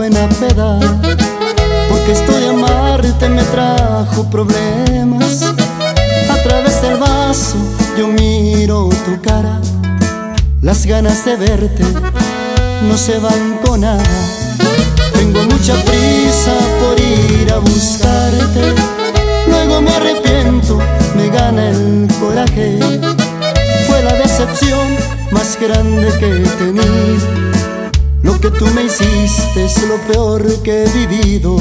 buena peda, porque esto de amarte me trajo problemas. A través del vaso yo miro tu cara, las ganas de verte no se van con nada. Tengo mucha prisa por ir a buscarte, luego me arrepiento, me gana el coraje. Fue la decepción más grande que he tenido Tú me hiciste lo peor que he vivido.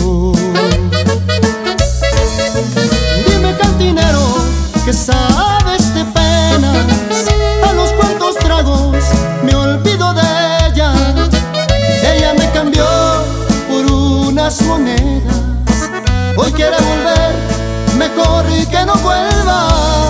Dime cantinero que sabes de penas. A los cuantos tragos me olvido de ella. Ella me cambió por unas monedas. Hoy quiere volver, mejor que no vuelva.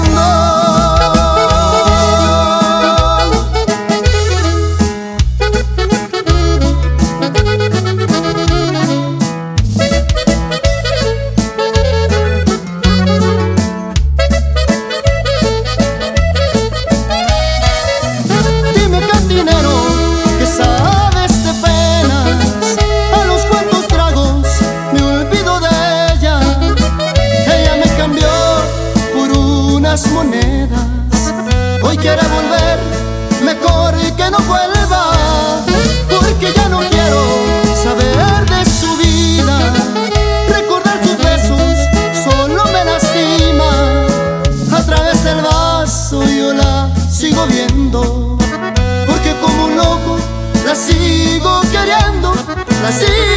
Quiere volver, mejor que no vuelva. Porque ya no quiero saber de su vida Recordar sus besos solo me lastima. A través del vaso yo la sigo viendo Porque como un loco la sigo queriendo, la sigo